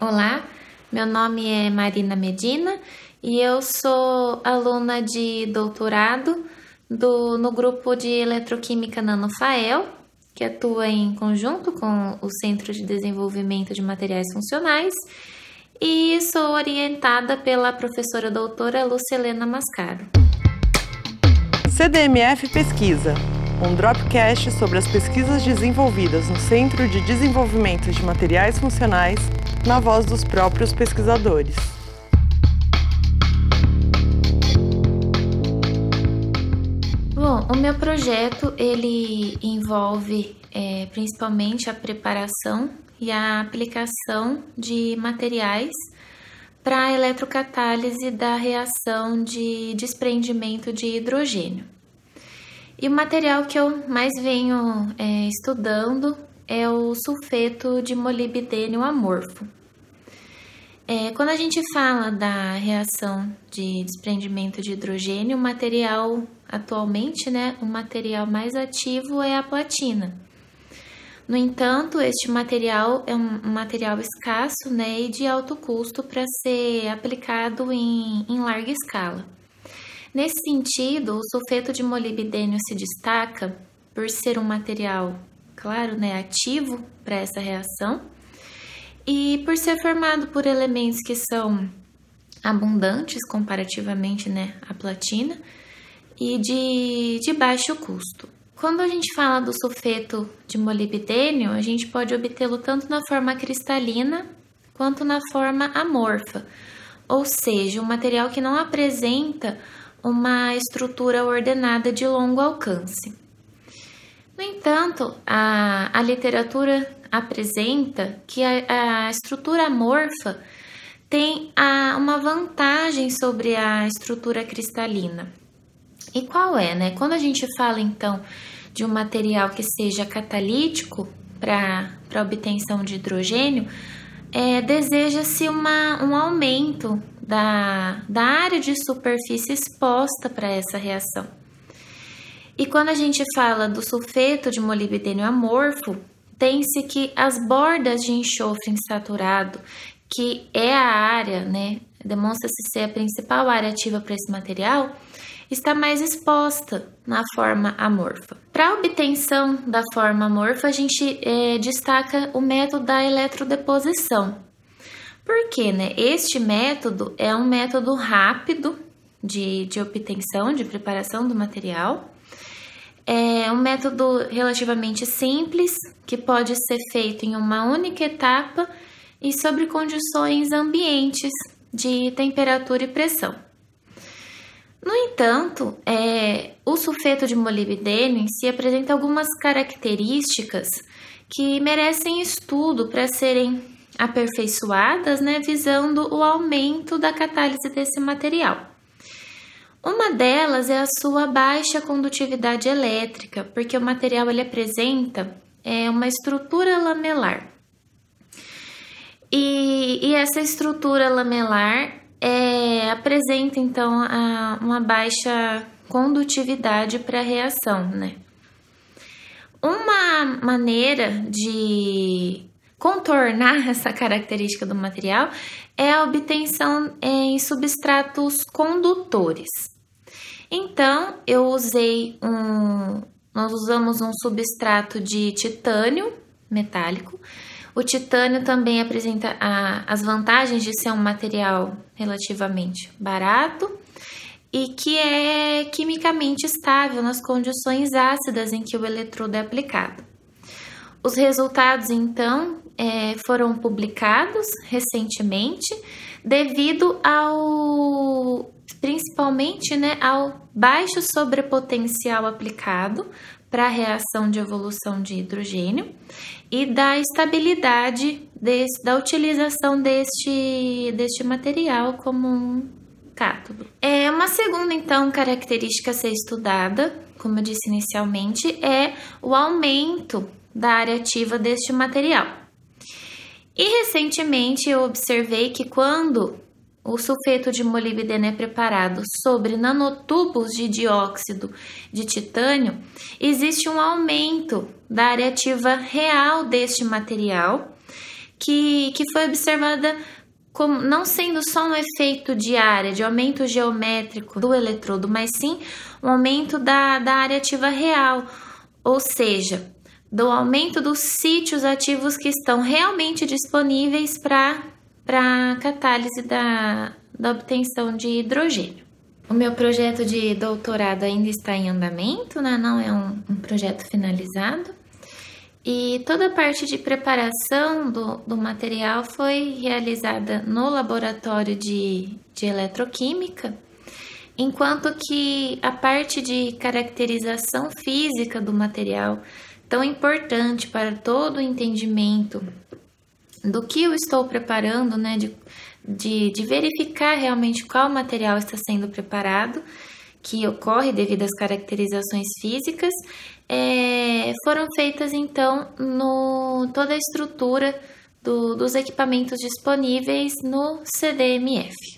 Olá, meu nome é Marina Medina e eu sou aluna de doutorado do, no grupo de Eletroquímica Nanofael, que atua em conjunto com o Centro de Desenvolvimento de Materiais Funcionais, e sou orientada pela professora doutora Lucelena Mascaro. CDMF Pesquisa, um dropcast sobre as pesquisas desenvolvidas no Centro de Desenvolvimento de Materiais Funcionais na voz dos próprios pesquisadores. Bom, o meu projeto ele envolve é, principalmente a preparação e a aplicação de materiais para a eletrocatálise da reação de desprendimento de hidrogênio. E o material que eu mais venho é, estudando é o sulfeto de molibdênio amorfo. É, quando a gente fala da reação de desprendimento de hidrogênio, o material atualmente, né, o material mais ativo é a platina. No entanto, este material é um material escasso né, e de alto custo para ser aplicado em, em larga escala. Nesse sentido, o sulfeto de molibdênio se destaca por ser um material, claro, né, ativo para essa reação e por ser formado por elementos que são abundantes comparativamente né, à platina e de, de baixo custo. Quando a gente fala do sulfeto de molibdênio, a gente pode obtê-lo tanto na forma cristalina quanto na forma amorfa, ou seja, um material que não apresenta uma estrutura ordenada de longo alcance. No entanto, a, a literatura apresenta que a, a estrutura amorfa tem a, uma vantagem sobre a estrutura cristalina. E qual é, né? Quando a gente fala então de um material que seja catalítico para a obtenção de hidrogênio, é, deseja-se um aumento da, da área de superfície exposta para essa reação. E quando a gente fala do sulfeto de molibdênio amorfo, tem-se que as bordas de enxofre insaturado, que é a área, né, demonstra-se ser a principal área ativa para esse material, está mais exposta na forma amorfa. Para obtenção da forma amorfa, a gente é, destaca o método da eletrodeposição. Por quê? Né? Este método é um método rápido de, de obtenção, de preparação do material é um método relativamente simples que pode ser feito em uma única etapa e sobre condições ambientes de temperatura e pressão. No entanto, é, o sulfeto de molibdênio em si apresenta algumas características que merecem estudo para serem aperfeiçoadas, né, visando o aumento da catálise desse material. Uma delas é a sua baixa condutividade elétrica, porque o material ele apresenta é, uma estrutura lamelar. E, e essa estrutura lamelar é, apresenta então a, uma baixa condutividade para a reação, né? Uma maneira de contornar essa característica do material é a obtenção em substratos condutores. Então, eu usei um. Nós usamos um substrato de titânio metálico. O titânio também apresenta a, as vantagens de ser um material relativamente barato e que é quimicamente estável nas condições ácidas em que o eletrodo é aplicado. Os resultados, então, é, foram publicados recentemente devido ao principalmente né, ao baixo sobrepotencial aplicado para a reação de evolução de hidrogênio e da estabilidade desse, da utilização deste, deste material como um cátodo. É uma segunda então característica a ser estudada, como eu disse inicialmente, é o aumento da área ativa deste material. E recentemente eu observei que quando o sulfeto de molibdênio é preparado sobre nanotubos de dióxido de titânio, existe um aumento da área ativa real deste material, que, que foi observada como não sendo só um efeito de área, de aumento geométrico do eletrodo, mas sim um aumento da, da área ativa real, ou seja, do aumento dos sítios ativos que estão realmente disponíveis para a catálise da, da obtenção de hidrogênio. O meu projeto de doutorado ainda está em andamento, né? não é um, um projeto finalizado. E toda a parte de preparação do, do material foi realizada no laboratório de, de eletroquímica, enquanto que a parte de caracterização física do material, tão importante para todo o entendimento do que eu estou preparando, né, de, de, de verificar realmente qual material está sendo preparado, que ocorre devido às caracterizações físicas, é, foram feitas então no toda a estrutura do, dos equipamentos disponíveis no CDMF.